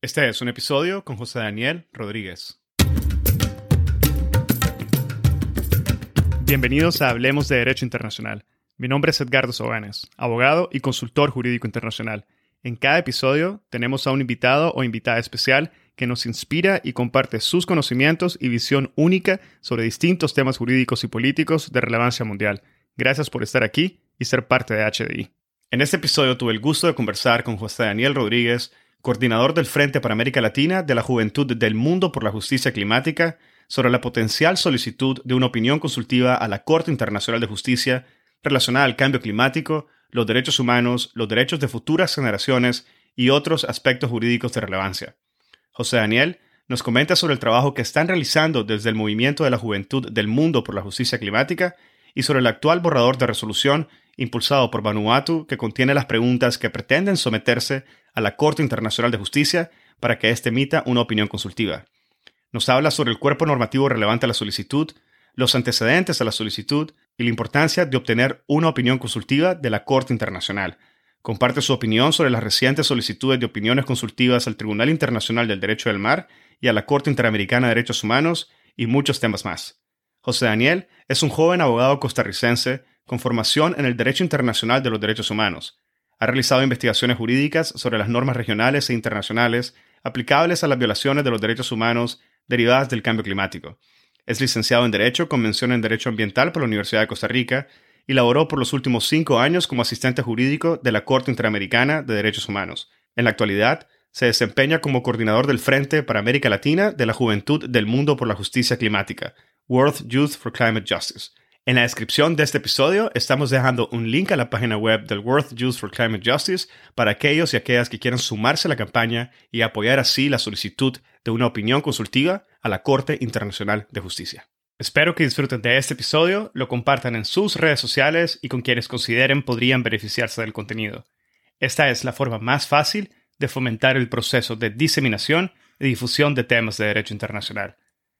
Este es un episodio con José Daniel Rodríguez. Bienvenidos a Hablemos de Derecho Internacional. Mi nombre es Edgardo Sobanes, abogado y consultor jurídico internacional. En cada episodio tenemos a un invitado o invitada especial que nos inspira y comparte sus conocimientos y visión única sobre distintos temas jurídicos y políticos de relevancia mundial. Gracias por estar aquí y ser parte de HDI. En este episodio tuve el gusto de conversar con José Daniel Rodríguez, coordinador del Frente para América Latina de la Juventud del Mundo por la Justicia Climática, sobre la potencial solicitud de una opinión consultiva a la Corte Internacional de Justicia relacionada al cambio climático, los derechos humanos, los derechos de futuras generaciones y otros aspectos jurídicos de relevancia. José Daniel nos comenta sobre el trabajo que están realizando desde el Movimiento de la Juventud del Mundo por la Justicia Climática y sobre el actual borrador de resolución impulsado por Vanuatu que contiene las preguntas que pretenden someterse a la Corte Internacional de Justicia para que éste emita una opinión consultiva. Nos habla sobre el cuerpo normativo relevante a la solicitud, los antecedentes a la solicitud y la importancia de obtener una opinión consultiva de la Corte Internacional. Comparte su opinión sobre las recientes solicitudes de opiniones consultivas al Tribunal Internacional del Derecho del Mar y a la Corte Interamericana de Derechos Humanos y muchos temas más. José Daniel es un joven abogado costarricense con formación en el Derecho Internacional de los Derechos Humanos. Ha realizado investigaciones jurídicas sobre las normas regionales e internacionales aplicables a las violaciones de los derechos humanos derivadas del cambio climático. Es licenciado en Derecho con mención en Derecho Ambiental por la Universidad de Costa Rica y laboró por los últimos cinco años como asistente jurídico de la Corte Interamericana de Derechos Humanos. En la actualidad, se desempeña como coordinador del Frente para América Latina de la Juventud del Mundo por la Justicia Climática, World Youth for Climate Justice, en la descripción de este episodio estamos dejando un link a la página web del World Youth for Climate Justice para aquellos y aquellas que quieran sumarse a la campaña y apoyar así la solicitud de una opinión consultiva a la Corte Internacional de Justicia. Espero que disfruten de este episodio, lo compartan en sus redes sociales y con quienes consideren podrían beneficiarse del contenido. Esta es la forma más fácil de fomentar el proceso de diseminación y difusión de temas de derecho internacional.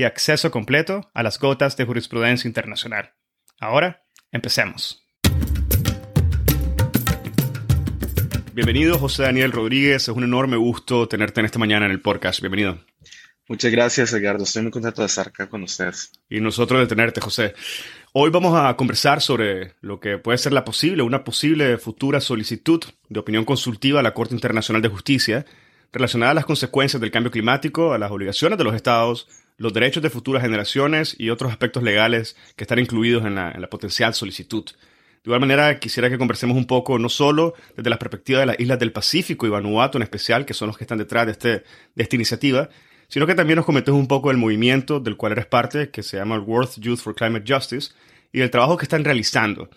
y acceso completo a las gotas de jurisprudencia internacional. Ahora, empecemos. Bienvenido, José Daniel Rodríguez. Es un enorme gusto tenerte en esta mañana en el podcast. Bienvenido. Muchas gracias, Edgardo. Estoy muy contento de estar acá con ustedes. Y nosotros de tenerte, José. Hoy vamos a conversar sobre lo que puede ser la posible, una posible futura solicitud de opinión consultiva a la Corte Internacional de Justicia relacionada a las consecuencias del cambio climático, a las obligaciones de los estados los derechos de futuras generaciones y otros aspectos legales que están incluidos en la, potencial solicitud. De igual manera, quisiera que conversemos un poco, no solo desde la perspectiva de las islas del Pacífico y Vanuatu en especial, que son los que están detrás de, este, de esta iniciativa, sino que también nos comentes un poco del movimiento del cual eres parte, que se llama World Youth for Climate Justice, y el trabajo que están realizando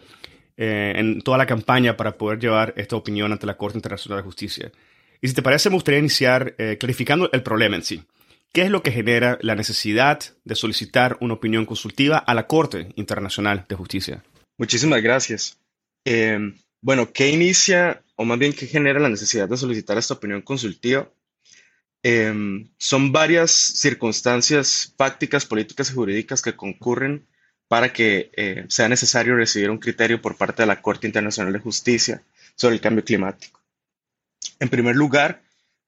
eh, en toda la campaña para poder llevar esta opinión ante la Corte Internacional de Justicia. Y si te parece, me gustaría iniciar eh, clarificando el problema en sí. ¿Qué es lo que genera la necesidad de solicitar una opinión consultiva a la Corte Internacional de Justicia? Muchísimas gracias. Eh, bueno, ¿qué inicia, o más bien qué genera la necesidad de solicitar esta opinión consultiva? Eh, son varias circunstancias fácticas, políticas y jurídicas que concurren para que eh, sea necesario recibir un criterio por parte de la Corte Internacional de Justicia sobre el cambio climático. En primer lugar,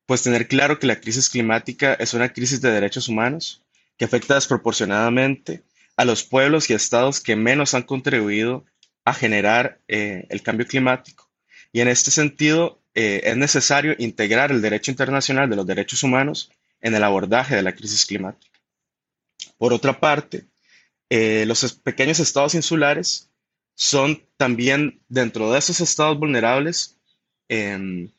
pues tener claro que la crisis climática es una crisis de derechos humanos que afecta desproporcionadamente a los pueblos y estados que menos han contribuido a generar eh, el cambio climático. Y en este sentido, eh, es necesario integrar el derecho internacional de los derechos humanos en el abordaje de la crisis climática. Por otra parte, eh, los pequeños estados insulares son también dentro de esos estados vulnerables em,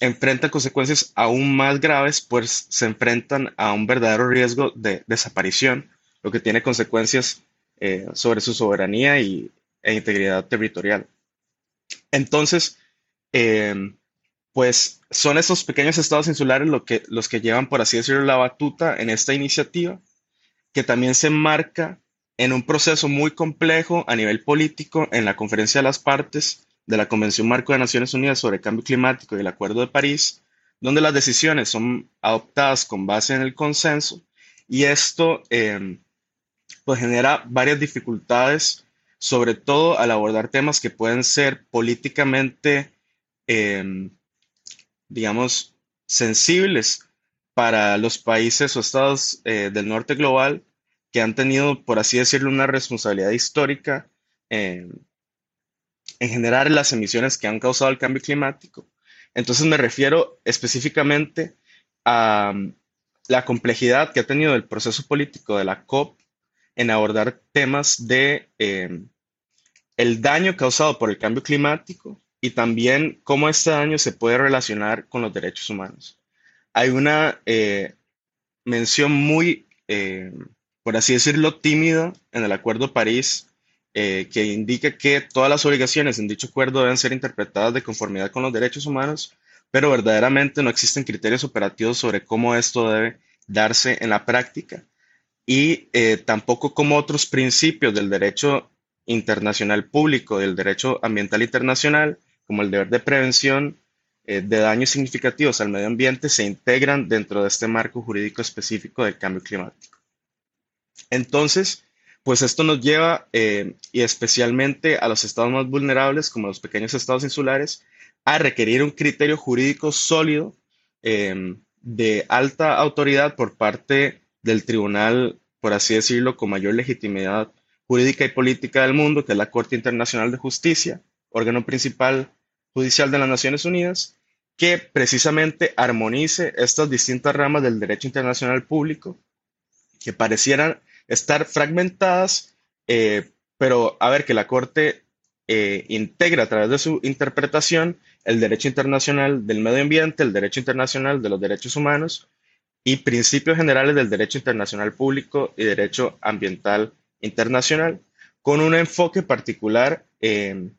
enfrentan consecuencias aún más graves, pues se enfrentan a un verdadero riesgo de desaparición, lo que tiene consecuencias eh, sobre su soberanía y, e integridad territorial. Entonces, em, pues son esos pequeños estados insulares lo que, los que llevan, por así decirlo, la batuta en esta iniciativa, que también se enmarca en un proceso muy complejo a nivel político en la Conferencia de las Partes de la Convención Marco de Naciones Unidas sobre Cambio Climático y el Acuerdo de París, donde las decisiones son adoptadas con base en el consenso y esto em, pues genera varias dificultades, sobre todo al abordar temas que pueden ser políticamente, em, digamos, sensibles para los países o estados eh, del norte global que han tenido, por así decirlo, una responsabilidad histórica en generar las emisiones que han causado el cambio climático. Entonces me refiero específicamente a um, la complejidad que ha tenido el proceso político de la COP en abordar temas de em, el daño causado por el cambio climático y también cómo este daño se puede relacionar con los derechos humanos. Hay una eh, mención muy, em, por así decirlo, tímida en el Acuerdo París eh, que indica que todas las obligaciones en dicho acuerdo deben ser interpretadas de conformidad con los derechos humanos, pero verdaderamente no existen criterios operativos sobre cómo esto debe darse en la práctica y eh, tampoco como otros principios del derecho internacional público, del derecho ambiental internacional, como el deber de prevención eh, de daños significativos al medio ambiente, se integran dentro de este marco jurídico específico del cambio climático. Entonces, pues esto nos lleva, eh, y especialmente a los estados más vulnerables, como los pequeños estados insulares, a requerir un criterio jurídico sólido em, de alta autoridad por parte del tribunal, por así decirlo, con mayor legitimidad jurídica y política del mundo, que es la Corte Internacional de Justicia, órgano principal judicial de las Naciones Unidas, que precisamente armonice estas distintas ramas del derecho internacional público que parecieran estar fragmentadas, eh, pero a ver que la Corte eh, integra a través de su interpretación el derecho internacional del medio ambiente, el derecho internacional de los derechos humanos y principios generales del derecho internacional público y derecho ambiental internacional, con un enfoque particular en,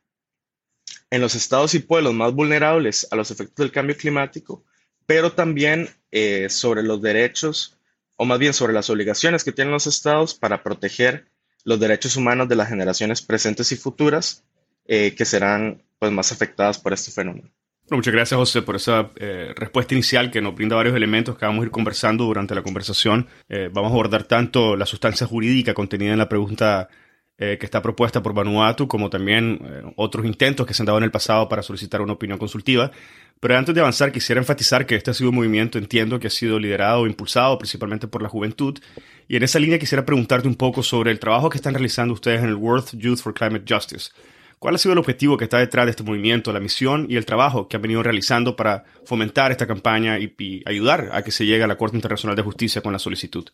los estados y pueblos más vulnerables a los efectos del cambio climático, pero también eh, sobre los derechos o más bien sobre las obligaciones que tienen los estados para proteger los derechos humanos de las generaciones presentes y futuras eh, que serán pues, más afectadas por este fenómeno. muchas gracias, José, por esa eh, respuesta inicial que nos brinda varios elementos que vamos a ir conversando durante la conversación. Eh, vamos a abordar tanto la sustancia jurídica contenida en la pregunta que está propuesta por Vanuatu, como también otros intentos que se han dado en el pasado para solicitar una opinión consultiva. Pero antes de avanzar, quisiera enfatizar que este ha sido un movimiento, entiendo, que ha sido liderado o impulsado principalmente por la juventud. Y en esa línea quisiera preguntarte un poco sobre el trabajo que están realizando ustedes en el World Youth for Climate Justice. ¿Cuál ha sido el objetivo que está detrás de este movimiento, la misión y el trabajo que han venido realizando para fomentar esta campaña y, ayudar a que se llegue a la Corte Internacional de Justicia con la solicitud?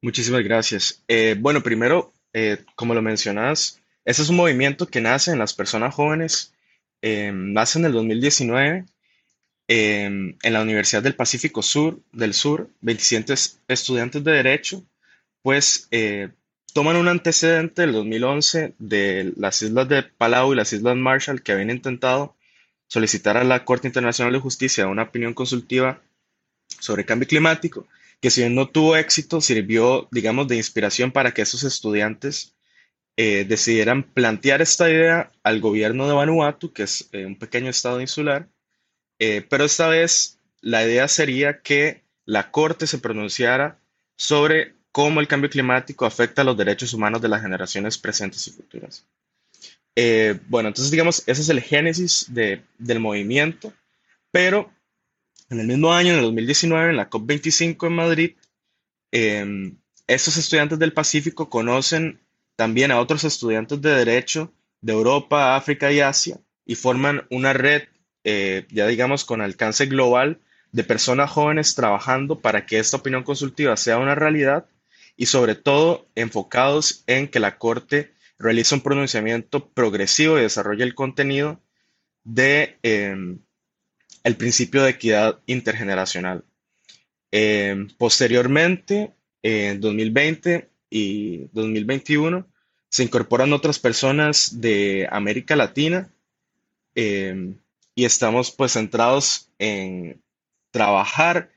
Muchísimas gracias. Eh, bueno, primero, eh, como lo mencionas, ese es un movimiento que nace en las personas jóvenes eh, nace en el 2019 en la Universidad del Pacífico Sur, del Sur, 27 estudiantes de Derecho, pues eh, toman un antecedente del 2011 de las islas de Palau y las islas Marshall que habían intentado solicitar a la Corte Internacional de Justicia una opinión consultiva sobre cambio climático, que si bien no tuvo éxito, sirvió, digamos, de inspiración para que esos estudiantes eh, decidieran plantear esta idea al gobierno de Vanuatu, que es eh, un pequeño estado insular, eh, pero esta vez la idea sería que la Corte se pronunciara sobre cómo el cambio climático afecta a los derechos humanos de las generaciones presentes y futuras. bueno, entonces digamos, ese es el génesis del movimiento, pero en el mismo año, en el 2019, en la COP25 en Madrid, estos estudiantes del Pacífico conocen también a otros estudiantes de Derecho de Europa, África y Asia y forman una red, eh, ya digamos, con alcance global de personas jóvenes trabajando para que esta opinión consultiva sea una realidad y sobre todo enfocados en que la Corte realice un pronunciamiento progresivo y desarrolle el contenido de em, el principio de equidad intergeneracional. Em, posteriormente, en 2020, y 2021 se incorporan otras personas de América Latina em, y estamos pues centrados en trabajar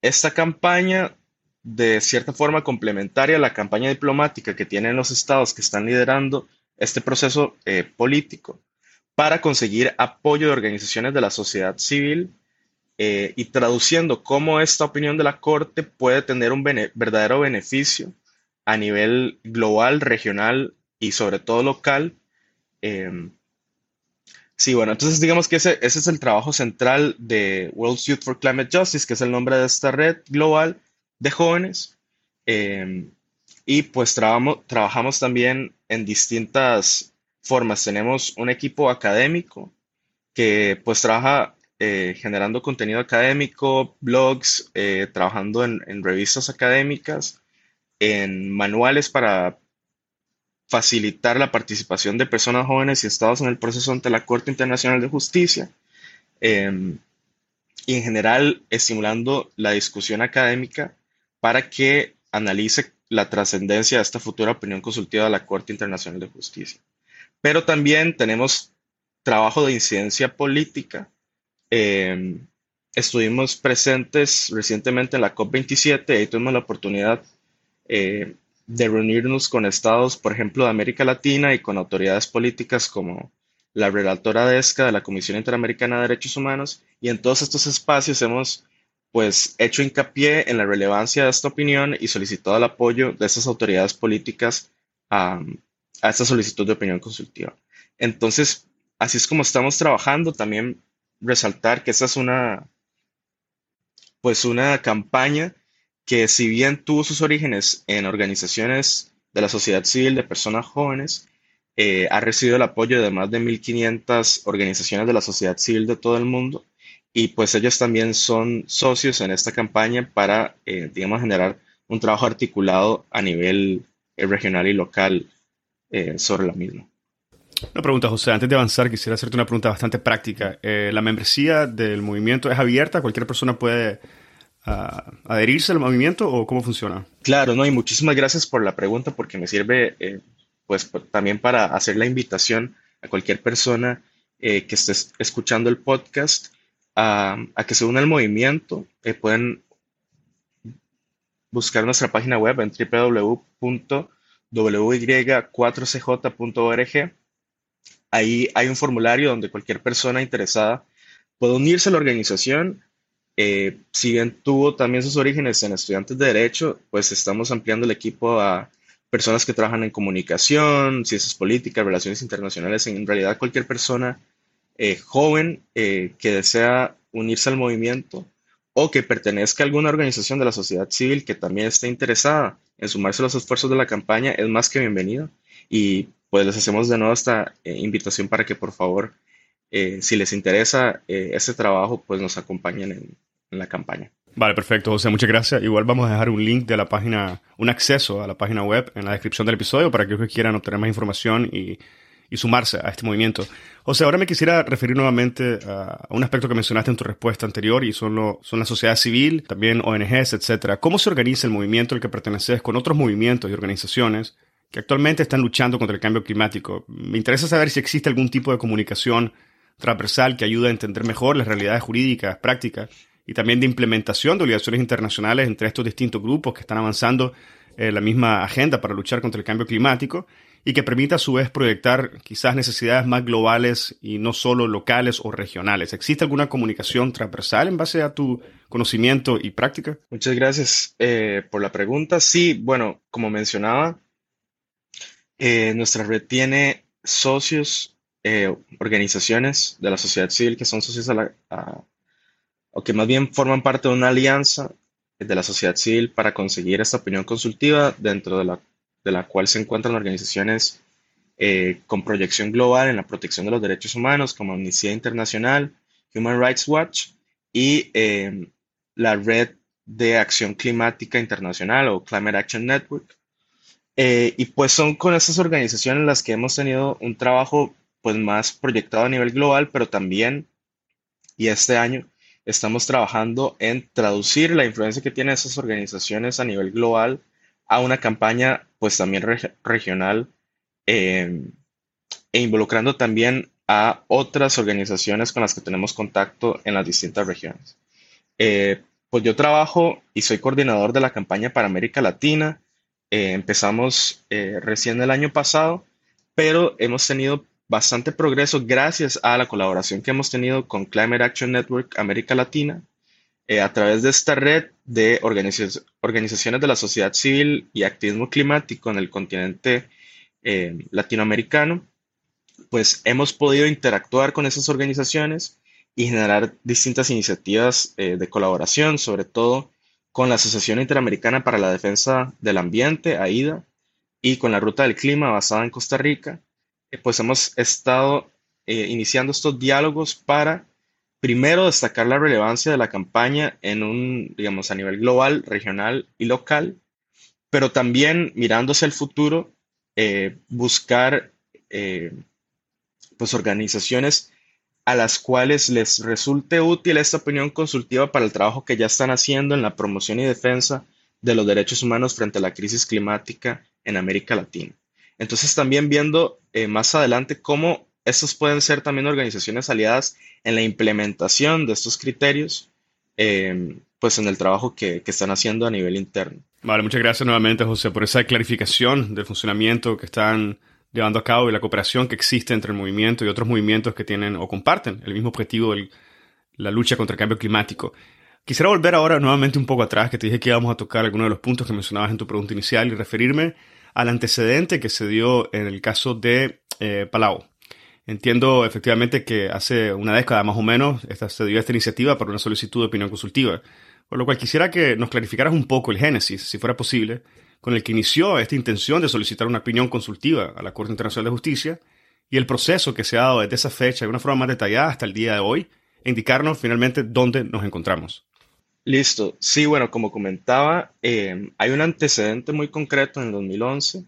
esta campaña de cierta forma complementaria a la campaña diplomática que tienen los estados que están liderando este proceso eh, político para conseguir apoyo de organizaciones de la sociedad civil eh, y traduciendo cómo esta opinión de la Corte puede tener un verdadero beneficio a nivel global, regional y sobre todo local. Em, sí, bueno, entonces digamos que ese, es el trabajo central de World Youth for Climate Justice, que es el nombre de esta red global de jóvenes. Em, y pues trabajamos también en distintas formas. Tenemos un equipo académico que pues trabaja eh, generando contenido académico, blogs, eh, trabajando en, revistas académicas, en manuales para facilitar la participación de personas jóvenes y estados en el proceso ante la Corte Internacional de Justicia. Em, y en general estimulando la discusión académica para que analice la trascendencia de esta futura opinión consultiva de la Corte Internacional de Justicia. Pero también tenemos trabajo de incidencia política. Em, estuvimos presentes recientemente en la COP27 y tuvimos la oportunidad eh, de reunirnos con estados, por ejemplo, de América Latina y con autoridades políticas como la relatora DESCA de la Comisión Interamericana de Derechos Humanos. Y en todos estos espacios hemos pues hecho hincapié en la relevancia de esta opinión y solicitado el apoyo de estas autoridades políticas a, esta solicitud de opinión consultiva. Entonces, así es como estamos trabajando. También resaltar que esta es una, pues una campaña que si bien tuvo sus orígenes en organizaciones de la sociedad civil de personas jóvenes, eh, ha recibido el apoyo de más de 1.500 organizaciones de la sociedad civil de todo el mundo y pues ellos también son socios en esta campaña para, eh, digamos, generar un trabajo articulado a nivel eh, regional y local eh, sobre la misma. Una pregunta, José. Antes de avanzar, quisiera hacerte una pregunta bastante práctica. ¿La membresía del movimiento es abierta? ¿Cualquier persona puede ah, adherirse al movimiento o cómo funciona? Claro, no, y muchísimas gracias por la pregunta porque me sirve pues también para hacer la invitación a cualquier persona que esté escuchando el podcast a, que se una al movimiento, eh, pueden buscar nuestra página web en www.wy4cj.org. Ahí hay un formulario donde cualquier persona interesada puede unirse a la organización. Eh, si bien tuvo también sus orígenes en estudiantes de Derecho, pues estamos ampliando el equipo a personas que trabajan en comunicación, ciencias políticas, relaciones internacionales. En realidad, cualquier persona eh, joven eh, que desea unirse al movimiento o que pertenezca a alguna organización de la sociedad civil que también esté interesada en sumarse a los esfuerzos de la campaña, es más que bienvenido. Y pues les hacemos de nuevo esta eh, invitación para que por favor, si les interesa este trabajo, pues nos acompañen en, en la campaña. Vale, perfecto, José, muchas gracias. Igual vamos a dejar un link de la página, un acceso a la página web en la descripción del episodio para aquellos que quieran obtener más información y y sumarse a este movimiento. José, ahora me quisiera referir nuevamente a un aspecto que mencionaste en tu respuesta anterior y son, lo, son la sociedad civil, también ONGs, etcétera. ¿Cómo se organiza el movimiento al que perteneces con otros movimientos y organizaciones que actualmente están luchando contra el cambio climático? Me interesa saber si existe algún tipo de comunicación transversal que ayude a entender mejor las realidades jurídicas, prácticas y también de implementación de obligaciones internacionales entre estos distintos grupos que están avanzando en la misma agenda para luchar contra el cambio climático y que permita a su vez proyectar quizás necesidades más globales y no solo locales o regionales. ¿Existe alguna comunicación transversal en base a tu conocimiento y práctica? Muchas gracias eh, por la pregunta. Sí, bueno, como mencionaba, eh, nuestra red tiene socios, eh, organizaciones de la sociedad civil que son socios a o que más bien forman parte de una alianza de la sociedad civil para conseguir esta opinión consultiva dentro de la de la cual se encuentran organizaciones eh, con proyección global en la protección de los derechos humanos, como Amnistía Internacional, Human Rights Watch y em, la Red de Acción Climática Internacional o Climate Action Network. Eh, y pues son con esas organizaciones las que hemos tenido un trabajo pues más proyectado a nivel global, pero también, y este año, estamos trabajando en traducir la influencia que tienen esas organizaciones a nivel global a una campaña pues también regional em, e involucrando también a otras organizaciones con las que tenemos contacto en las distintas regiones. Eh, pues yo trabajo y soy coordinador de la campaña para América Latina. Eh, empezamos eh, recién el año pasado, pero hemos tenido bastante progreso gracias a la colaboración que hemos tenido con Climate Action Network América Latina a través de esta red de organizaciones de la sociedad civil y activismo climático en el continente latinoamericano pues hemos podido interactuar con esas organizaciones y generar distintas iniciativas eh, de colaboración, sobre todo con la Asociación Interamericana para la Defensa del Ambiente, AIDA, y con la Ruta del Clima basada en Costa Rica, eh, pues hemos estado eh, iniciando estos diálogos para, primero, destacar la relevancia de la campaña en un, digamos, a nivel global, regional y local, pero también mirándose al futuro, buscar pues organizaciones a las cuales les resulte útil esta opinión consultiva para el trabajo que ya están haciendo en la promoción y defensa de los derechos humanos frente a la crisis climática en América Latina. Entonces también viendo eh, más adelante cómo estos pueden ser también organizaciones aliadas en la implementación de estos criterios, eh, pues en el trabajo que, que están haciendo a nivel interno. Vale, muchas gracias nuevamente, José, por esa clarificación del funcionamiento que están llevando a cabo y la cooperación que existe entre el movimiento y otros movimientos que tienen o comparten el mismo objetivo de la lucha contra el cambio climático. Quisiera volver ahora nuevamente un poco atrás, que te dije que íbamos a tocar algunos de los puntos que mencionabas en tu pregunta inicial y referirme al antecedente que se dio en el caso de eh, Palau. Entiendo efectivamente que hace una década más o menos esta, se dio esta iniciativa para una solicitud de opinión consultiva, por lo cual quisiera que nos clarificaras un poco el génesis, si fuera posible, con el que inició esta intención de solicitar una opinión consultiva a la Corte Internacional de Justicia y el proceso que se ha dado desde esa fecha de una forma más detallada hasta el día de hoy, e indicarnos finalmente dónde nos encontramos. Listo. Sí, bueno, como comentaba, eh, hay un antecedente muy concreto en 2011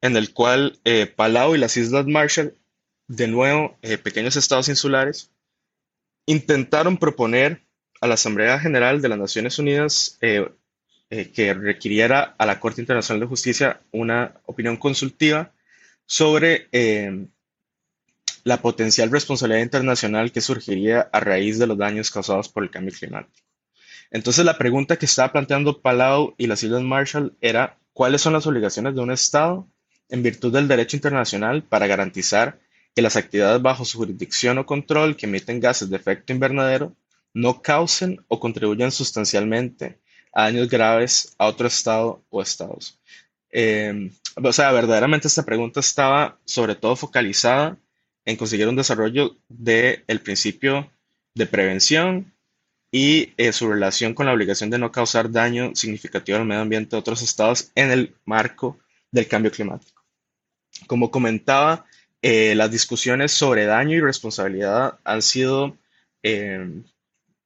en el cual eh, Palau y las Islas Marshall, de nuevo eh, pequeños estados insulares, intentaron proponer a la Asamblea General de las Naciones Unidas eh, que requiriera a la Corte Internacional de Justicia una opinión consultiva sobre eh, la potencial responsabilidad internacional que surgiría a raíz de los daños causados por el cambio climático. Entonces la pregunta que estaba planteando Palau y las Islas Marshall era cuáles son las obligaciones de un Estado en virtud del derecho internacional para garantizar que las actividades bajo su jurisdicción o control que emiten gases de efecto invernadero no causen o contribuyan sustancialmente daños graves a otro estado o estados. Eh, o sea, verdaderamente esta pregunta estaba sobre todo focalizada en conseguir un desarrollo del el principio de prevención y eh, su relación con la obligación de no causar daño significativo al medio ambiente de otros estados en el marco del cambio climático. Como comentaba, eh, las discusiones sobre daño y responsabilidad han sido,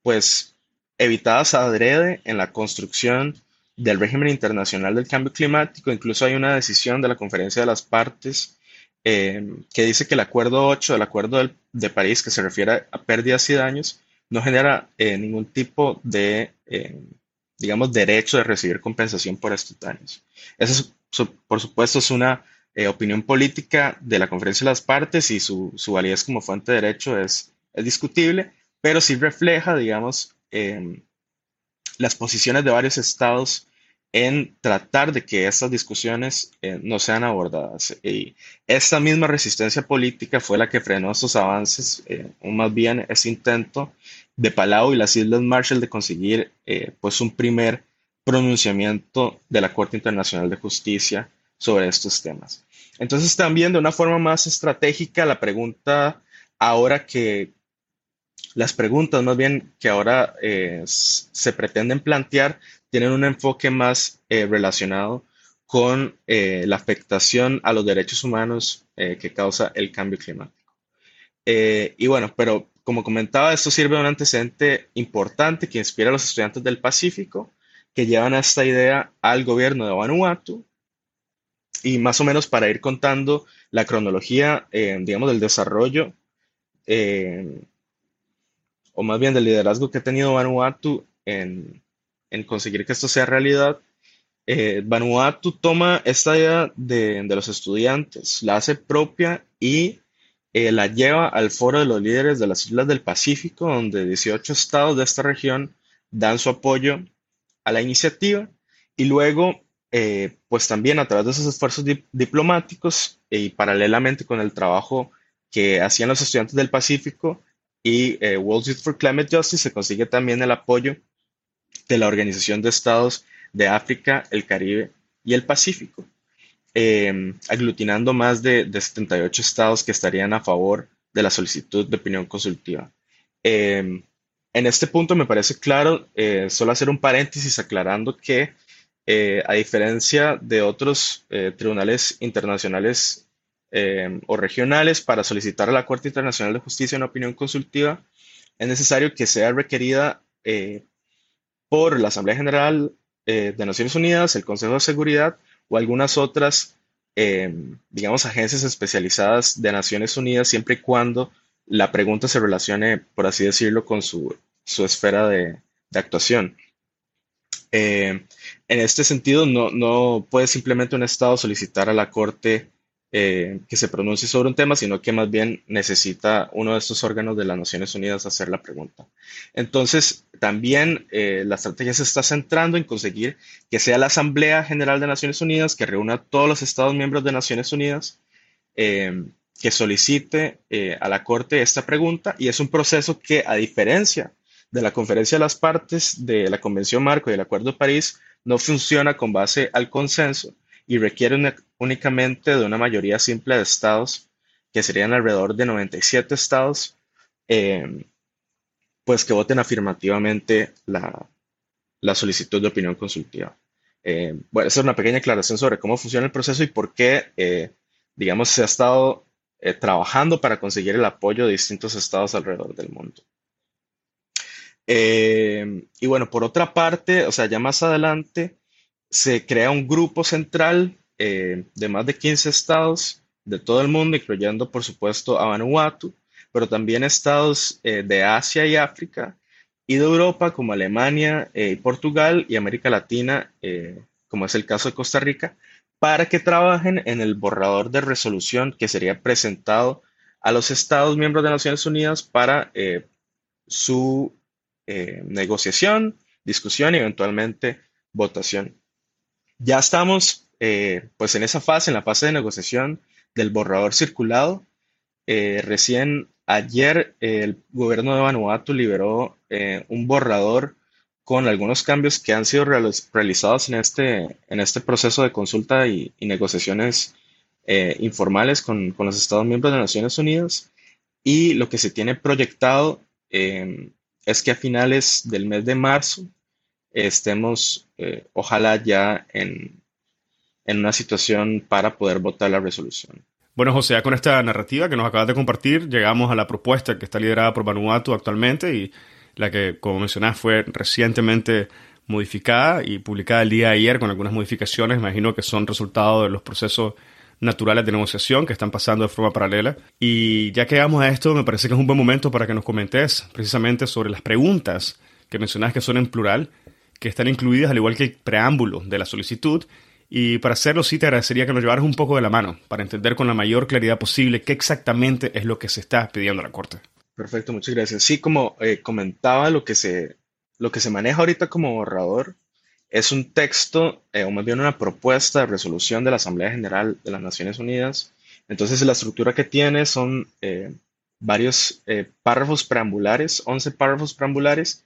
pues, evitadas adrede en la construcción del régimen internacional del cambio climático. Incluso hay una decisión de la Conferencia de las Partes eh, que dice que el Acuerdo 8 del Acuerdo de París, que se refiere a pérdidas y daños, no genera eh, ningún tipo de, eh, digamos, derecho de recibir compensación por estos daños. Eso, por supuesto, es una opinión política de la Conferencia de las Partes y su, su validez como fuente de derecho es, discutible, pero sí refleja, digamos, las posiciones de varios estados en tratar de que estas discusiones eh, no sean abordadas. Y esta misma resistencia política fue la que frenó estos avances, eh, o más bien ese intento de Palau y las Islas Marshall de conseguir eh, pues un primer pronunciamiento de la Corte Internacional de Justicia sobre estos temas. Entonces también de una forma más estratégica la pregunta ahora que las preguntas más bien que ahora eh, se pretenden plantear tienen un enfoque más eh, relacionado con eh, la afectación a los derechos humanos que causa el cambio climático. y bueno, pero como comentaba, esto sirve de un antecedente importante que inspira a los estudiantes del Pacífico que llevan esta idea al gobierno de Vanuatu y más o menos para ir contando la cronología, digamos, del desarrollo o más bien del liderazgo que ha tenido Vanuatu en, conseguir que esto sea realidad, eh, Vanuatu toma esta idea de, los estudiantes, la hace propia y eh, la lleva al foro de los líderes de las Islas del Pacífico, donde 18 estados de esta región dan su apoyo a la iniciativa y luego, eh, pues también a través de esos esfuerzos diplomáticos y paralelamente con el trabajo que hacían los estudiantes del Pacífico y eh, World Youth for Climate Justice, se consigue también el apoyo de la Organización de Estados de África, el Caribe y el Pacífico, em, aglutinando más de, 78 estados que estarían a favor de la solicitud de opinión consultiva. Em, en este punto me parece claro, eh, solo hacer un paréntesis aclarando que eh, a diferencia de otros eh, tribunales internacionales o regionales para solicitar a la Corte Internacional de Justicia una opinión consultiva, es necesario que sea requerida por la Asamblea General de Naciones Unidas, el Consejo de Seguridad o algunas otras, digamos, agencias especializadas de Naciones Unidas, siempre y cuando la pregunta se relacione, por así decirlo, con su, esfera de, actuación. Eh, en este sentido, no, no, puede simplemente un Estado solicitar a la Corte eh, que se pronuncie sobre un tema, sino que más bien necesita uno de estos órganos de las Naciones Unidas hacer la pregunta. Entonces, también eh, la estrategia se está centrando en conseguir que sea la Asamblea General de Naciones Unidas, que reúna a todos los Estados miembros de Naciones Unidas, que solicite eh, a la Corte esta pregunta y es un proceso que, a diferencia de la conferencia de las partes de la Convención Marco y del Acuerdo de París, no funciona con base al consenso y requiere únicamente de una mayoría simple de estados, que serían alrededor de 97 estados, em, pues que voten afirmativamente la, solicitud de opinión consultiva. Em, bueno, esa es una pequeña aclaración sobre cómo funciona el proceso y por qué, eh, digamos, se ha estado eh, trabajando para conseguir el apoyo de distintos estados alrededor del mundo. Eh, y bueno, por otra parte, o sea, ya más adelante se crea un grupo central eh, de más de 15 estados de todo el mundo, incluyendo por supuesto a Vanuatu, pero también estados de Asia y África y de Europa como Alemania y Portugal y América Latina, como es el caso de Costa Rica, para que trabajen en el borrador de resolución que sería presentado a los Estados miembros de Naciones Unidas para eh, su eh, negociación, discusión y eventualmente votación. Ya estamos eh, pues en esa fase, en la fase de negociación del borrador circulado. recién ayer el gobierno de Vanuatu liberó un borrador con algunos cambios que han sido realizados en este, en este proceso de consulta y, negociaciones eh, informales con, los Estados miembros de Naciones Unidas. Y lo que se tiene proyectado em, es que a finales del mes de marzo estemos, eh, ojalá ya en, en una situación para poder votar la resolución. Bueno, José, con esta narrativa que nos acabas de compartir, llegamos a la propuesta que está liderada por Vanuatu actualmente y la que, como mencionás, fue recientemente modificada y publicada el día de ayer con algunas modificaciones, imagino que son resultado de los procesos naturales de negociación que están pasando de forma paralela. Y ya que llegamos a esto, me parece que es un buen momento para que nos comentes precisamente sobre las preguntas que mencionás que son en plural, que están incluidas al igual que el preámbulo de la solicitud. Y para hacerlo sí te agradecería que nos llevaras un poco de la mano para entender con la mayor claridad posible qué exactamente es lo que se está pidiendo a la Corte. Perfecto, muchas gracias. Sí, como eh, comentaba, lo que se, lo que se maneja ahorita como borrador es un texto, eh, o más bien una propuesta de resolución de la Asamblea General de las Naciones Unidas. Entonces, la estructura que tiene son eh, varios párrafos preambulares, 11 párrafos preambulares,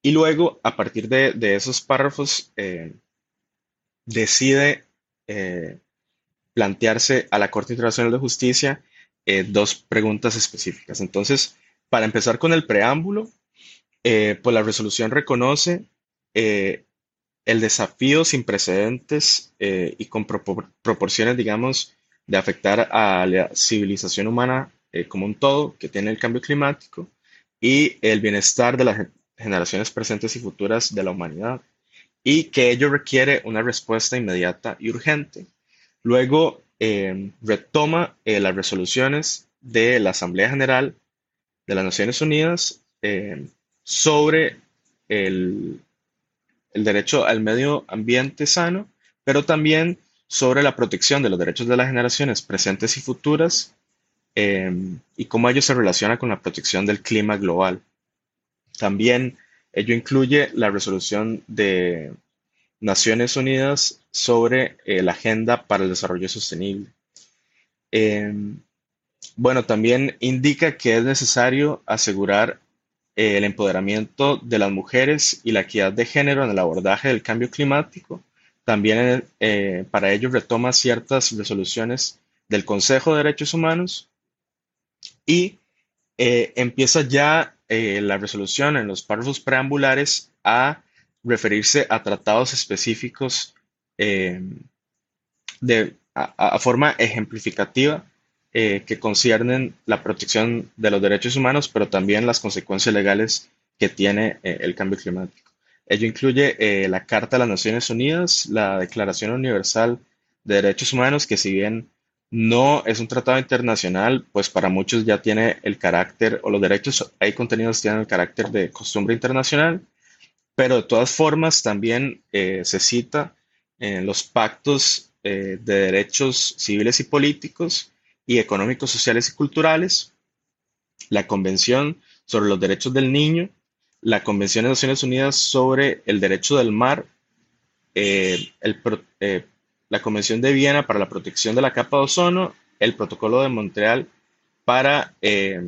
y luego, a partir de, de esos párrafos, decide plantearse a la Corte Internacional de Justicia dos preguntas específicas. Entonces, para empezar con el preámbulo, eh, pues la resolución reconoce eh, el desafío sin precedentes eh, y con proporciones, digamos, de afectar a la civilización humana como un todo que tiene el cambio climático y el bienestar de las generaciones presentes y futuras de la humanidad y que ello requiere una respuesta inmediata y urgente. Luego retoma las resoluciones de la Asamblea General de las Naciones Unidas eh, sobre el, derecho al medio ambiente sano, pero también sobre la protección de los derechos de las generaciones presentes y futuras em, y cómo ello se relaciona con la protección del clima global. También ello incluye la resolución de Naciones Unidas sobre eh, la Agenda para el Desarrollo Sostenible. Em, bueno, también indica que es necesario asegurar eh, el empoderamiento de las mujeres y la equidad de género en el abordaje del cambio climático. También eh, para ello retoma ciertas resoluciones del Consejo de Derechos Humanos y eh, empieza ya la resolución en los párrafos preambulares a referirse a tratados específicos de, a forma ejemplificativa eh, que conciernen la protección de los derechos humanos, pero también las consecuencias legales que tiene eh, el cambio climático. Ello incluye eh, la Carta de las Naciones Unidas, la Declaración Universal de Derechos Humanos, que si bien no es un tratado internacional, pues para muchos ya tiene el carácter, o los derechos ahí contenidos tienen el carácter de costumbre internacional, pero de todas formas también se cita en los pactos de derechos civiles y políticos y económicos, sociales y culturales, la Convención sobre los Derechos del Niño, la Convención de Naciones Unidas sobre el Derecho del Mar, eh, eh, la Convención de Viena para la protección de la capa de ozono, el Protocolo de Montreal para eh,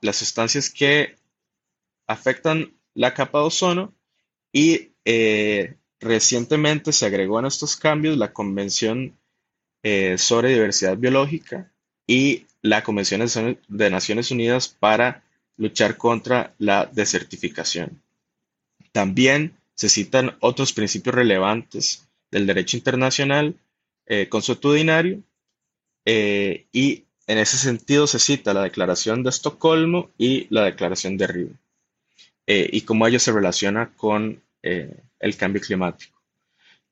las sustancias que afectan la capa de ozono y recientemente se agregó en estos cambios la Convención sobre diversidad biológica y la Convención de Naciones Unidas para luchar contra la desertificación. También se citan otros principios relevantes del derecho internacional eh, consuetudinario eh, y en ese sentido se cita la Declaración de Estocolmo y la Declaración de Río y cómo ello se relaciona con el cambio climático.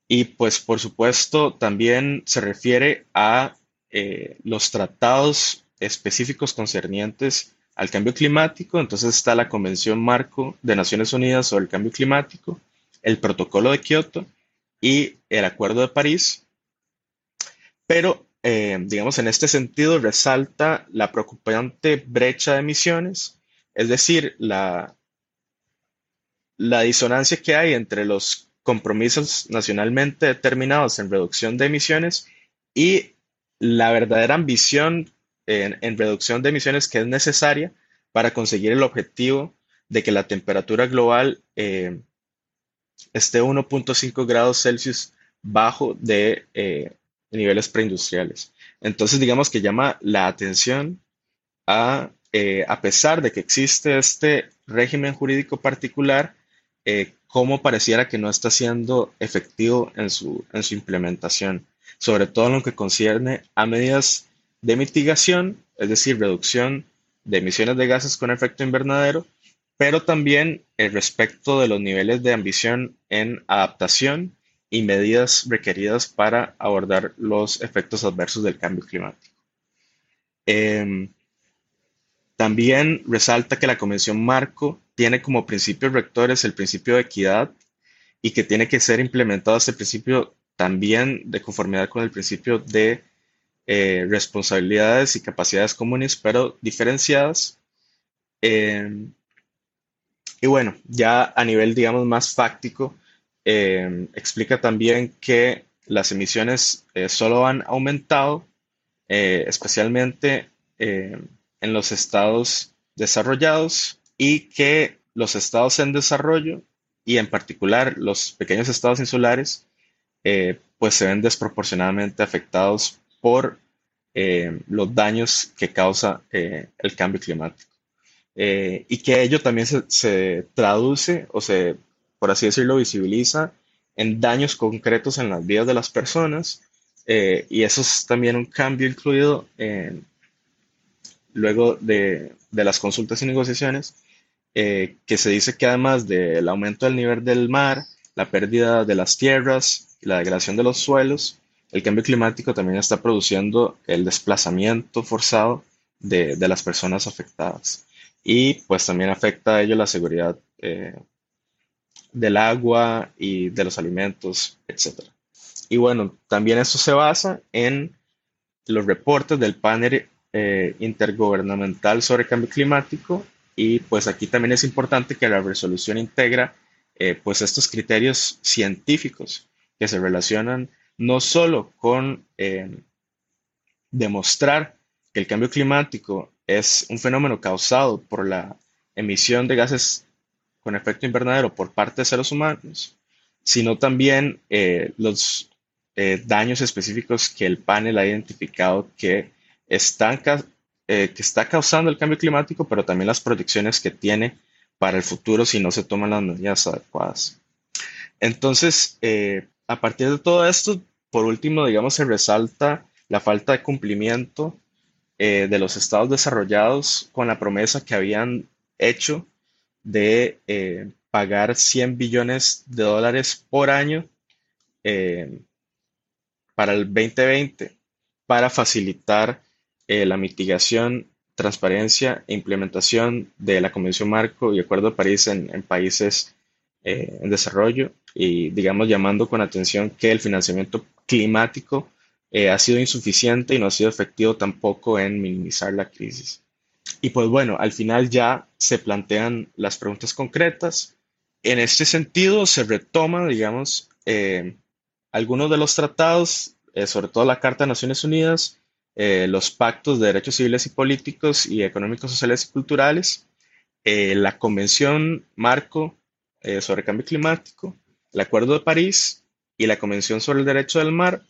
Y pues por supuesto también se refiere a eh, los tratados específicos concernientes al cambio climático. Entonces está la Convención Marco de Naciones Unidas sobre el Cambio Climático, el Protocolo de Kioto y el Acuerdo de París. Pero, eh, digamos, en este sentido resalta la preocupante brecha de emisiones, es decir, la, la disonancia que hay entre los compromisos nacionalmente determinados en reducción de emisiones y la verdadera ambición en, reducción de emisiones que es necesaria para conseguir el objetivo de que la temperatura global eh, esté 1.5 grados Celsius bajo de eh, niveles preindustriales. Entonces, digamos que llama la atención a, eh, a pesar de que existe este régimen jurídico particular, cómo pareciera que no está siendo efectivo en su, en su implementación, sobre todo en lo que concierne a medidas de mitigación, es decir, reducción de emisiones de gases con efecto invernadero, pero también el respecto de los niveles de ambición en adaptación y medidas requeridas para abordar los efectos adversos del cambio climático. Em, también resalta que la Convención Marco tiene como principios rectores el principio de equidad y que tiene que ser implementado este principio también de conformidad con el principio de eh, responsabilidades y capacidades comunes, pero diferenciadas. Em, y bueno, ya a nivel, digamos, más fáctico, em, explica también que las emisiones eh, solo han aumentado, eh, especialmente em, en los estados desarrollados y que los estados en desarrollo y en particular los pequeños estados insulares eh, pues se ven desproporcionadamente afectados por eh, los daños que causa eh, el cambio climático. y que ello también se, se, traduce o se, por así decirlo, visibiliza en daños concretos en las vidas de las personas. y eso es también un cambio incluido luego de, de las consultas y negociaciones, que se dice que además del aumento del nivel del mar, la pérdida de las tierras la degradación de los suelos, el cambio climático también está produciendo el desplazamiento forzado de, de las personas afectadas. Y pues también afecta a ello la seguridad eh, del agua y de los alimentos, etc. Y bueno, también esto se basa en los reportes del panel eh, intergubernamental sobre cambio climático y pues aquí también es importante que la resolución integra eh, pues estos criterios científicos que se relacionan no solo con eh, demostrar que el cambio climático es un fenómeno causado por la emisión de gases con efecto invernadero por parte de seres humanos, sino también los daños específicos que el panel ha identificado que están, eh, que está causando el cambio climático, pero también las proyecciones que tiene para el futuro si no se toman las medidas adecuadas. Entonces, eh, a partir de todo esto, por último, digamos, se resalta la falta de cumplimiento eh, de los estados desarrollados con la promesa que habían hecho de pagar 100 billones de dólares por año para el 2020 para facilitar eh, la mitigación, transparencia e implementación de la Convención Marco y Acuerdo de París en, países eh, en desarrollo y, digamos, llamando con atención que el financiamiento climático eh, ha sido insuficiente y no ha sido efectivo tampoco en minimizar la crisis. Y pues bueno, al final ya se plantean las preguntas concretas. En este sentido, se retoma, digamos, algunos de los tratados, sobre todo la Carta de Naciones Unidas, eh, los pactos de derechos civiles y políticos y económicos, sociales y culturales, eh, la Convención Marco eh, sobre Cambio Climático, el Acuerdo de París y la Convención sobre el Derecho del Mar,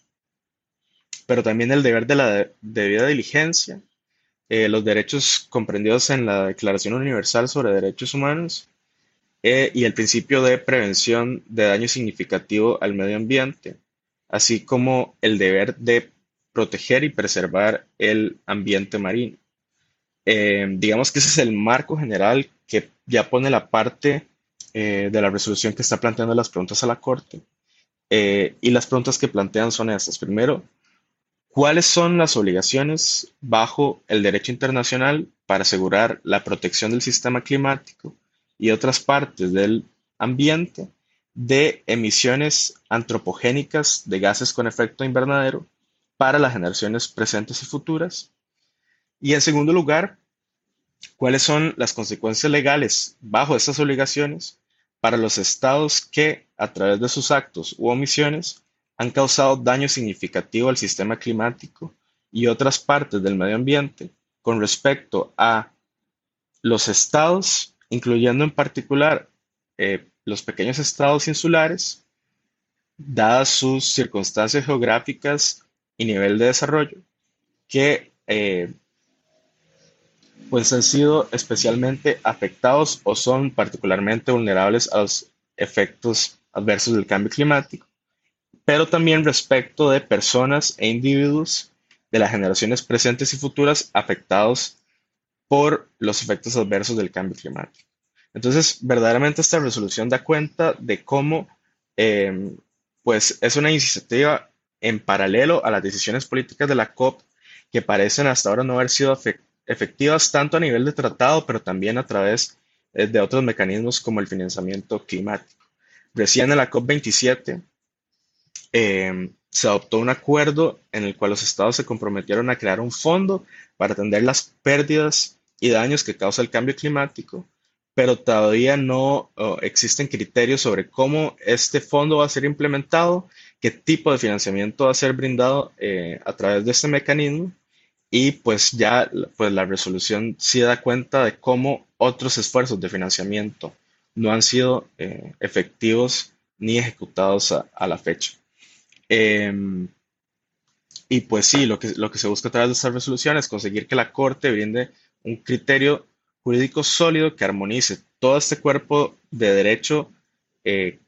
pero también el deber de la debida diligencia, los derechos comprendidos en la Declaración Universal sobre Derechos Humanos y el principio de prevención de daño significativo al medio ambiente, así como el deber de proteger y preservar el ambiente marino. Eh, digamos que ese es el marco general que ya pone la parte eh, de la resolución que está planteando las preguntas a la Corte. Eh, y las preguntas que plantean son estas. Primero, ¿cuáles son las obligaciones bajo el derecho internacional para asegurar la protección del sistema climático y otras partes del ambiente de emisiones antropogénicas de gases con efecto invernadero para las generaciones presentes y futuras. Y en segundo lugar, cuáles son las consecuencias legales bajo estas obligaciones para los estados que, a través de sus actos u omisiones, han causado daño significativo al sistema climático y otras partes del medio ambiente con respecto a los estados, incluyendo en particular eh, los pequeños estados insulares, dadas sus circunstancias geográficas y nivel de desarrollo que eh, pues han sido especialmente afectados o son particularmente vulnerables a los efectos adversos del cambio climático, pero también respecto de personas e individuos de las generaciones presentes y futuras afectados por los efectos adversos del cambio climático. Entonces, verdaderamente esta resolución da cuenta de cómo eh, pues es una iniciativa en paralelo a las decisiones políticas de la COP que parecen hasta ahora no haber sido efectivas tanto a nivel de tratado, pero también a través eh, de otros mecanismos como el financiamiento climático. Recién en la COP27 em, se adoptó un acuerdo en el cual los estados se comprometieron a crear un fondo para atender las pérdidas y daños que causa el cambio climático, pero todavía no oh, existen criterios sobre cómo este fondo va a ser implementado qué tipo de financiamiento va a ser brindado eh, a través de este mecanismo y pues ya pues la resolución sí da cuenta de cómo otros esfuerzos de financiamiento no han sido eh, efectivos ni ejecutados a, la fecha. Em, y pues sí, lo que, lo que se busca a través de esta resolución es conseguir que la Corte brinde un criterio jurídico sólido que armonice todo este cuerpo de derecho eh,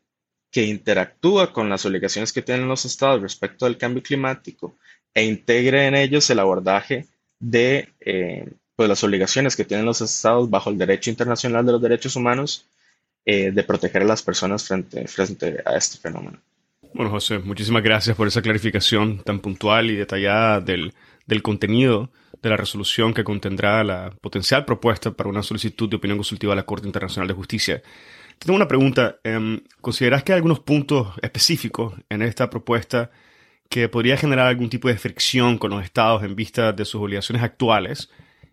que interactúa con las obligaciones que tienen los estados respecto al cambio climático e integre en ellos el abordaje de eh, pues las obligaciones que tienen los estados bajo el derecho internacional de los derechos humanos eh, de proteger a las personas frente, frente a este fenómeno. Bueno, José, muchísimas gracias por esa clarificación tan puntual y detallada del, del contenido de la resolución que contendrá la potencial propuesta para una solicitud de opinión consultiva a la Corte Internacional de Justicia. Tengo una pregunta. Em, ¿Consideras que hay algunos puntos específicos en esta propuesta que podría generar algún tipo de fricción con los estados en vista de sus obligaciones actuales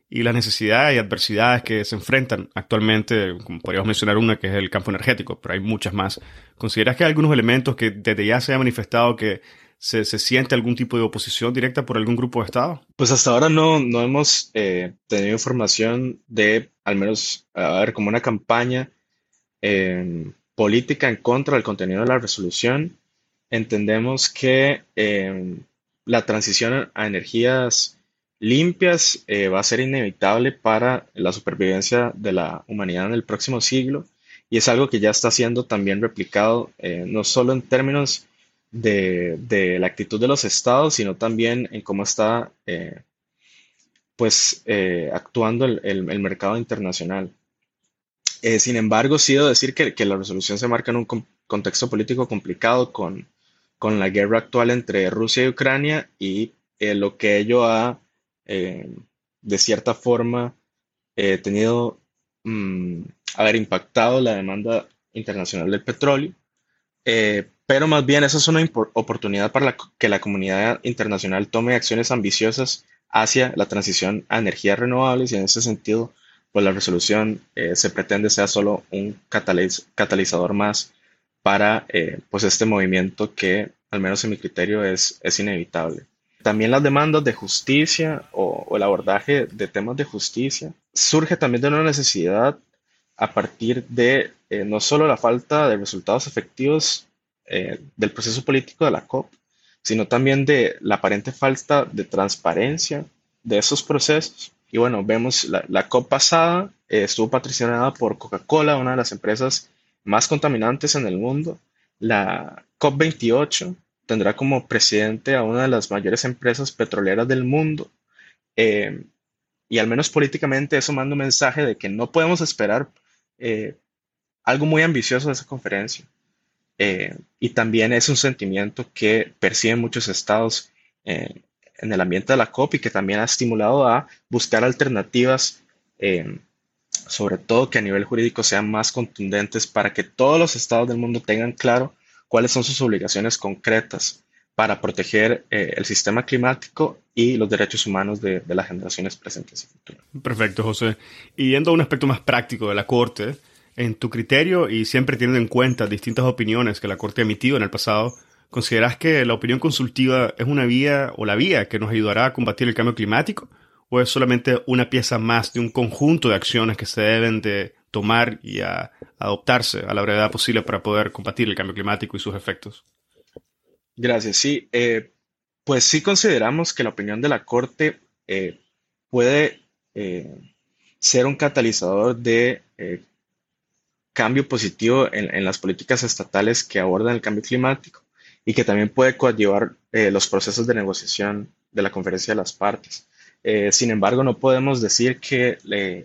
y las necesidades y adversidades que se enfrentan actualmente, como podríamos mencionar una que es el campo energético, pero hay muchas más. ¿Consideras que hay algunos elementos que desde ya se ha manifestado que se, siente algún tipo de oposición directa por algún grupo de Estado? Pues hasta ahora no, no hemos eh, tenido información de, al menos, a ver, como una campaña eh, política en contra del contenido de la resolución. Entendemos que eh, la transición a energías limpias va a ser inevitable para la supervivencia de la humanidad en el próximo siglo y es algo que ya está siendo también replicado no solo en términos de, la actitud de los estados, sino también en cómo está eh, pues eh, actuando el, mercado internacional. Eh, sin embargo, sí debo decir que, la resolución se marca en un contexto político complicado con, con, la guerra actual entre Rusia y Ucrania y lo que ello ha, de cierta forma, tenido, mm, haber impactado la demanda internacional del petróleo. Pero más bien, esa es una oportunidad para que la comunidad internacional tome acciones ambiciosas hacia la transición a energías renovables y en ese sentido, pues la resolución eh, se pretende sea solo un catalizador más para eh, pues este movimiento que, al menos en mi criterio, es, es inevitable. También las demandas de justicia o, el abordaje de temas de justicia surge también de una necesidad a partir de eh, no solo la falta de resultados efectivos eh, del proceso político de la COP, sino también de la aparente falta de transparencia de esos procesos. Y bueno, vemos la, COP pasada estuvo patrocinada por Coca-Cola, una de las empresas más contaminantes en el mundo. La COP 28 tendrá como presidente a una de las mayores empresas petroleras del mundo. Eh, y al menos políticamente eso manda un mensaje de que no podemos esperar algo muy ambicioso de esa conferencia. Eh, y también es un sentimiento que perciben muchos estados eh, en el ambiente de la COP y que también ha estimulado a buscar alternativas, eh, sobre todo que a nivel jurídico sean más contundentes para que todos los estados del mundo tengan claro cuáles son sus obligaciones concretas para proteger el sistema climático y los derechos humanos de, de, las generaciones presentes y futuras. Perfecto, José. Y yendo a un aspecto más práctico de la Corte, en tu criterio y siempre teniendo en cuenta distintas opiniones que la Corte ha emitido en el pasado, ¿consideras que la opinión consultiva es una vía o la vía que nos ayudará a combatir el cambio climático? ¿O es solamente una pieza más de un conjunto de acciones que se deben de tomar y adoptarse a la brevedad posible para poder combatir el cambio climático y sus efectos? Gracias. Sí, eh, pues sí consideramos que la opinión de la Corte eh, puede eh, ser un catalizador de cambio positivo en, las políticas estatales que abordan el cambio climático y que también puede coadyuvar los procesos de negociación de la conferencia de las partes. Eh, sin embargo, no podemos decir que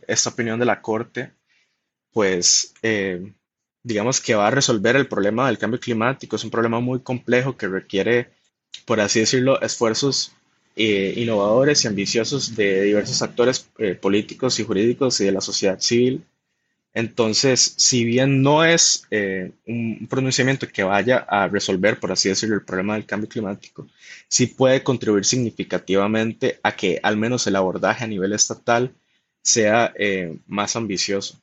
esta opinión de la Corte, pues, eh, digamos que va a resolver el problema del cambio climático. Es un problema muy complejo que requiere, por así decirlo, esfuerzos innovadores y ambiciosos de diversos actores políticos y jurídicos y de la sociedad civil entonces, si bien no es eh, un pronunciamiento que vaya a resolver, por así decirlo, el problema del cambio climático, sí puede contribuir significativamente a que al menos el abordaje a nivel estatal sea eh, más ambicioso.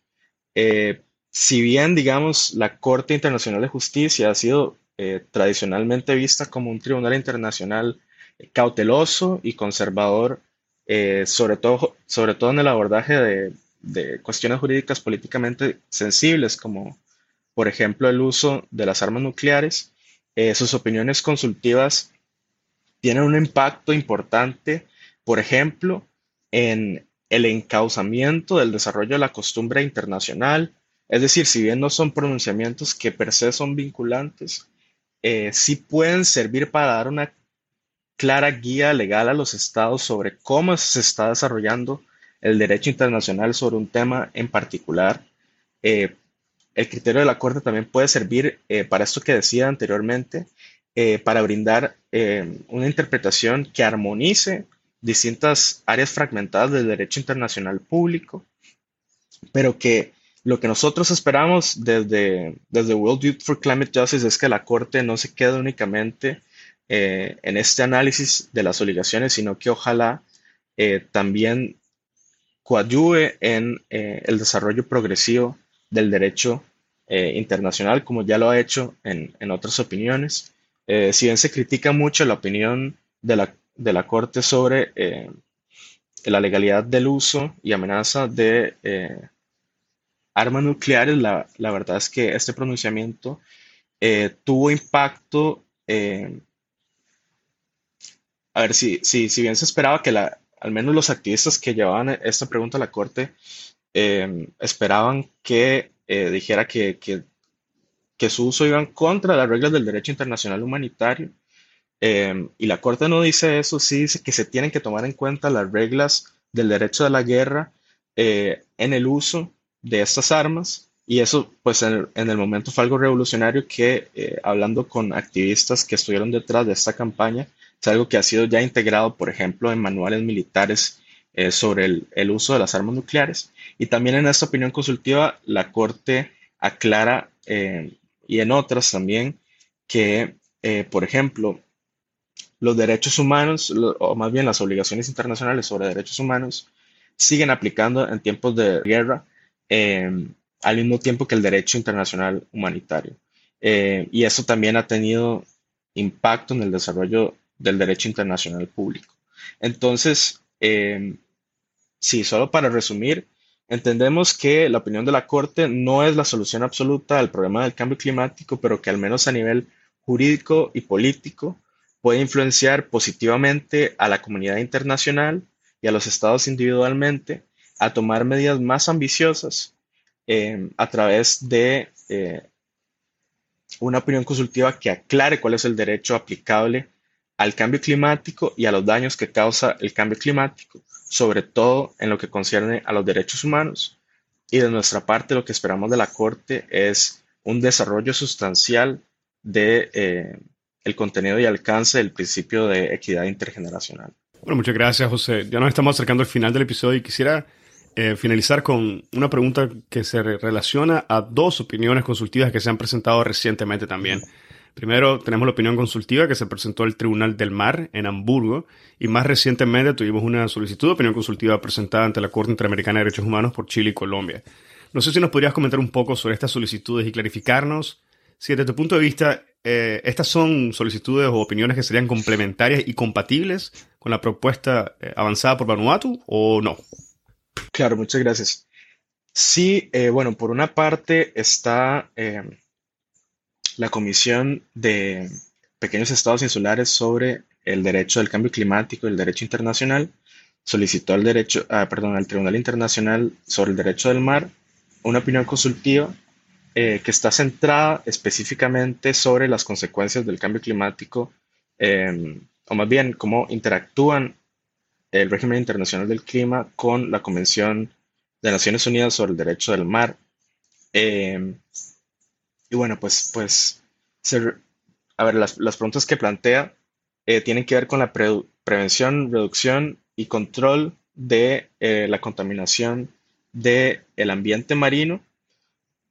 Eh, si bien, digamos, la Corte Internacional de Justicia ha sido tradicionalmente vista como un tribunal internacional cauteloso y conservador, sobre todo, sobre todo en el abordaje de de cuestiones jurídicas políticamente sensibles, como por ejemplo el uso de las armas nucleares, eh, sus opiniones consultivas tienen un impacto importante, por ejemplo, en el encauzamiento del desarrollo de la costumbre internacional, es decir, si bien no son pronunciamientos que per se son vinculantes, eh, sí pueden servir para dar una clara guía legal a los estados sobre cómo se está desarrollando el derecho internacional sobre un tema en particular. Eh, el criterio de la Corte también puede servir eh, para esto que decía anteriormente, eh, para brindar una interpretación que armonice distintas áreas fragmentadas del derecho internacional público, pero que lo que nosotros esperamos desde, desde World Youth for Climate Justice es que la Corte no se quede únicamente eh, en este análisis de las obligaciones, sino que ojalá eh, también coadyuve en el desarrollo progresivo del derecho internacional, como ya lo ha hecho en, en otras opiniones. si bien se critica mucho la opinión de la, de la Corte sobre la legalidad del uso y amenaza de armas nucleares, la, verdad es que este pronunciamiento eh, tuvo impacto. Eh, a ver, si, si, si bien se esperaba que la, al menos los activistas que llevaban esta pregunta a la Corte eh, esperaban que dijera que, su uso iba en contra de las reglas del derecho internacional humanitario. y la Corte no dice eso, sí dice que se tienen que tomar en cuenta las reglas del derecho de la guerra en el uso de estas armas. Y eso, pues en el, momento fue algo revolucionario que, eh, hablando con activistas que estuvieron detrás de esta campaña, es algo que ha sido ya integrado, por ejemplo, en manuales militares eh, sobre el, uso de las armas nucleares. Y también en esta opinión consultiva, la Corte aclara, eh, y en otras también, que, por ejemplo, los derechos humanos, o más bien las obligaciones internacionales sobre derechos humanos, siguen aplicando en tiempos de guerra Em, al mismo tiempo que el derecho internacional humanitario. Eh, y eso también ha tenido impacto en el desarrollo del derecho internacional público. Entonces, eh, sí, solo para resumir, entendemos que la opinión de la Corte no es la solución absoluta al problema del cambio climático, pero que al menos a nivel jurídico y político puede influenciar positivamente a la comunidad internacional y a los estados individualmente a tomar medidas más ambiciosas eh, a través de eh, una opinión consultiva que aclare cuál es el derecho aplicable al cambio climático y a los daños que causa el cambio climático, sobre todo en lo que concierne a los derechos humanos. Y de nuestra parte, lo que esperamos de la Corte es un desarrollo sustancial de eh, el contenido y alcance del principio de equidad intergeneracional. Bueno, muchas gracias, José. Ya nos estamos acercando al final del episodio y quisiera eh, finalizar con una pregunta que se relaciona a dos opiniones consultivas que se han presentado recientemente también. Primero tenemos la opinión consultiva que se presentó al Tribunal del Mar en Hamburgo y más recientemente tuvimos una solicitud de opinión consultiva presentada ante la Corte Interamericana de Derechos Humanos por Chile y Colombia. No sé si nos podrías comentar un poco sobre estas solicitudes y clarificarnos si desde tu punto de vista eh, estas son solicitudes o opiniones que serían complementarias y compatibles con la propuesta eh, avanzada por Vanuatu o no. Claro, muchas gracias. Sí, eh, bueno, por una parte está la Comisión de Pequeños Estados Insulares sobre el derecho del cambio climático y el derecho internacional. Solicitó al derecho, ah, perdón, al Tribunal Internacional sobre el Derecho del Mar una opinión consultiva eh, que está centrada específicamente sobre las consecuencias del cambio climático, o más bien cómo interactúan el régimen internacional del clima con la Convención de Naciones Unidas sobre el Derecho del Mar. Em, y bueno, pues, pues a ver, las, preguntas que plantea eh, tienen que ver con la prevención, reducción y control de eh, la contaminación del el ambiente marino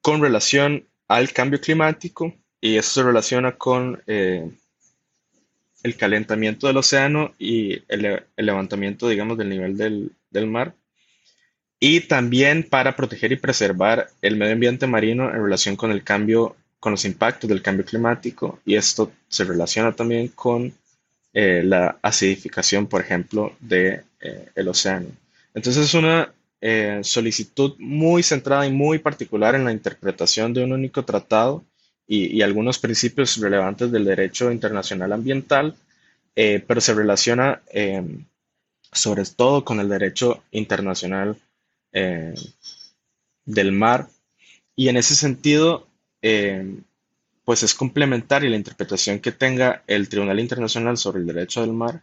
con relación al cambio climático y eso se relaciona con eh, el calentamiento del océano y el, levantamiento, digamos, del nivel del, mar. Y también para proteger y preservar el medio ambiente marino en relación con el cambio, con los impactos del cambio climático. Y esto se relaciona también con eh, la acidificación, por ejemplo, del de, eh, océano. Entonces es una eh, solicitud muy centrada y muy particular en la interpretación de un único tratado y, algunos principios relevantes del derecho internacional ambiental, pero se relaciona sobre todo con el derecho internacional em, del mar. Y en ese sentido, em, pues es complementaria la interpretación que tenga el Tribunal Internacional sobre el Derecho del Mar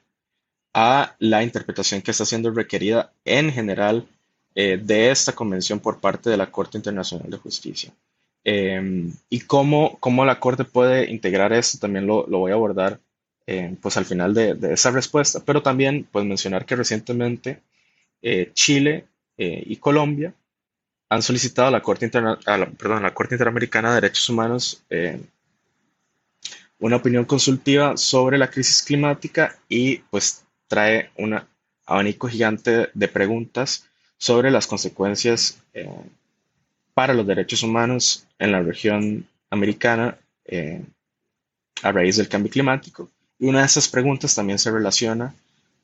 a la interpretación que está siendo requerida en general eh, de esta convención por parte de la Corte Internacional de Justicia. Em, y cómo, cómo, la Corte puede integrar esto, también lo, lo voy a abordar eh, pues al final de, de, esa respuesta, pero también pues mencionar que recientemente eh, Chile eh, y Colombia han solicitado a la Corte, Interna a la, perdón, la Corte Interamericana de Derechos Humanos una opinión consultiva sobre la crisis climática y pues trae un abanico gigante de preguntas sobre las consecuencias eh, para los derechos humanos en la región americana eh, a raíz del cambio climático. Y una de esas preguntas también se relaciona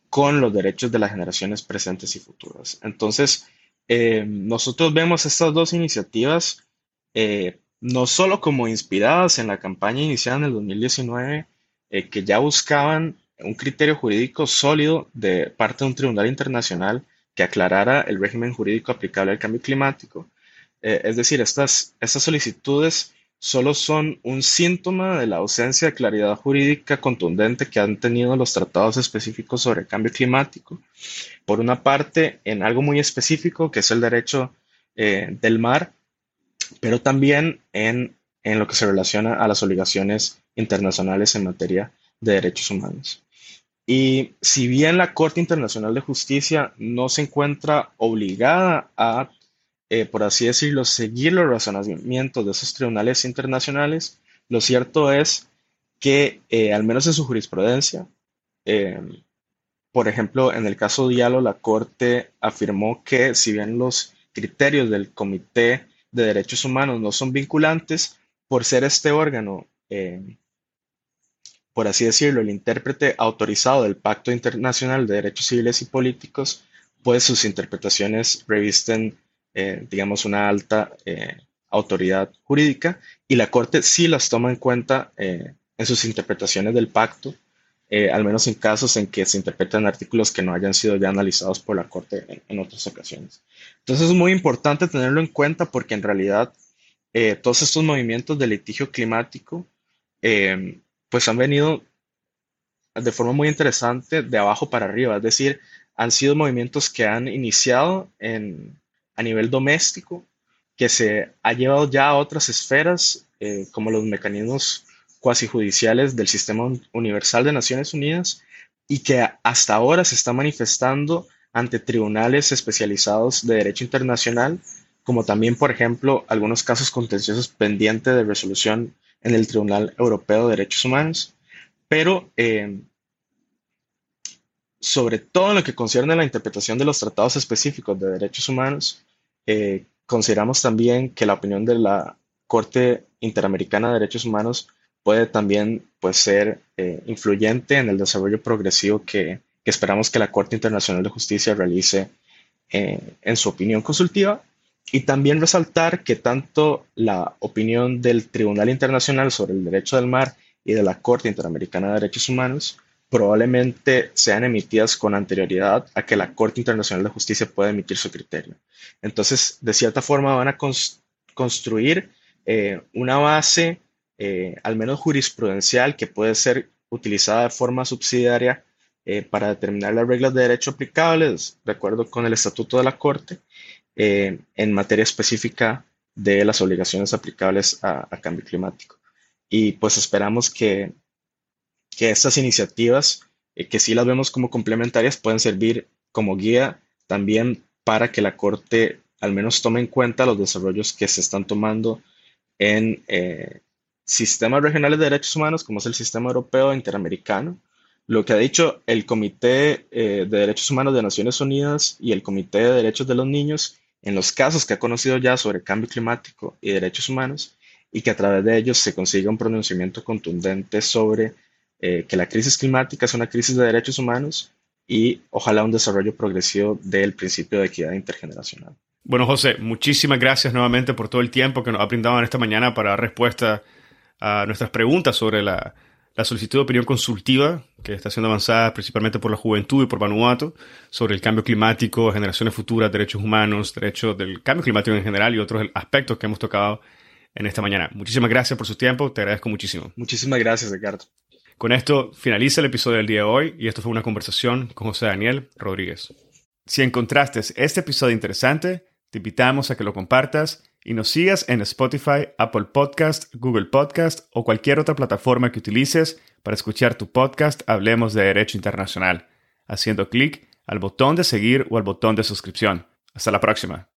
con los derechos de las generaciones presentes y futuras. Entonces, eh, nosotros vemos estas dos iniciativas eh, no solo como inspiradas en la campaña iniciada en el 2019, que ya buscaban un criterio jurídico sólido de parte de un tribunal internacional que aclarara el régimen jurídico aplicable al cambio climático, eh, es decir, estas, estas solicitudes solo son un síntoma de la ausencia de claridad jurídica contundente que han tenido los tratados específicos sobre el cambio climático. Por una parte, en algo muy específico, que es el derecho eh, del mar, pero también en, en lo que se relaciona a las obligaciones internacionales en materia de derechos humanos. Y si bien la Corte Internacional de Justicia no se encuentra obligada a eh, por así decirlo, seguir los razonamientos de esos tribunales internacionales, lo cierto es que, eh, al menos en su jurisprudencia, eh, por ejemplo, en el caso Diallo, la Corte afirmó que si bien los criterios del Comité de Derechos Humanos no son vinculantes, por ser este órgano, por así decirlo, el intérprete autorizado del Pacto Internacional de Derechos Civiles y Políticos, pues sus interpretaciones revisten eh, digamos, una alta eh, autoridad jurídica y la Corte sí las toma en cuenta eh, en sus interpretaciones del pacto, al menos en casos en que se interpretan artículos que no hayan sido ya analizados por la Corte en, otras ocasiones. Entonces es muy importante tenerlo en cuenta porque en realidad todos estos movimientos de litigio climático pues han venido de forma muy interesante de abajo para arriba, es decir, han sido movimientos que han iniciado en, a nivel doméstico que se ha llevado ya a otras esferas, eh, como los mecanismos cuasi judiciales del Sistema Universal de Naciones Unidas, y que hasta ahora se está manifestando ante tribunales especializados de derecho internacional, como también, por ejemplo, algunos casos contenciosos pendientes de resolución en el Tribunal Europeo de Derechos Humanos. Pero eh, sobre todo en lo que concierne a la interpretación de los tratados específicos de derechos humanos, eh, consideramos también que la opinión de la Corte Interamericana de Derechos Humanos puede también pues, ser eh, influyente en el desarrollo progresivo que, esperamos que la Corte Internacional de Justicia realice eh, en su opinión consultiva. Y también resaltar que tanto la opinión del Tribunal Internacional sobre el Derecho del Mar y de la Corte Interamericana de Derechos Humanos probablemente sean emitidas con anterioridad a que la Corte Internacional de Justicia pueda emitir su criterio. Entonces, de cierta forma, van a construir eh, una base, eh, al menos jurisprudencial, que puede ser utilizada de forma subsidiaria eh, para determinar las reglas de derecho aplicables, de acuerdo con el Estatuto de la Corte, en materia específica de las obligaciones aplicables a cambio climático. Y pues esperamos que que estas iniciativas, eh, que sí las vemos como complementarias, pueden servir como guía también para que la Corte al menos tome en cuenta los desarrollos que se están tomando en eh, sistemas regionales de derechos humanos, como es el sistema europeo e interamericano. Lo que ha dicho el Comité eh, de Derechos Humanos de Naciones Unidas y el Comité de Derechos de los Niños en los casos que ha conocido ya sobre cambio climático y derechos humanos y que a través de ellos se consiga un pronunciamiento contundente sobre eh, que la crisis climática es una crisis de derechos humanos y ojalá un desarrollo progresivo del principio de equidad intergeneracional. Bueno, José, muchísimas gracias nuevamente por todo el tiempo que nos ha brindado en esta mañana para dar respuesta a nuestras preguntas sobre la, la solicitud de opinión consultiva que está siendo avanzada principalmente por la juventud y por Vanuatu sobre el cambio climático, generaciones futuras, derechos humanos, derechos del cambio climático en general y otros aspectos que hemos tocado en esta mañana. Muchísimas gracias por su tiempo, te agradezco muchísimo. Muchísimas gracias, Ricardo. Con esto finaliza el episodio del día de hoy y esto fue una conversación con José Daniel Rodríguez. Si encontraste este episodio interesante, te invitamos a que lo compartas y nos sigas en Spotify, Apple Podcast, Google Podcast o cualquier otra plataforma que utilices para escuchar tu podcast Hablemos de Derecho Internacional, haciendo clic al botón de seguir o al botón de suscripción. Hasta la próxima.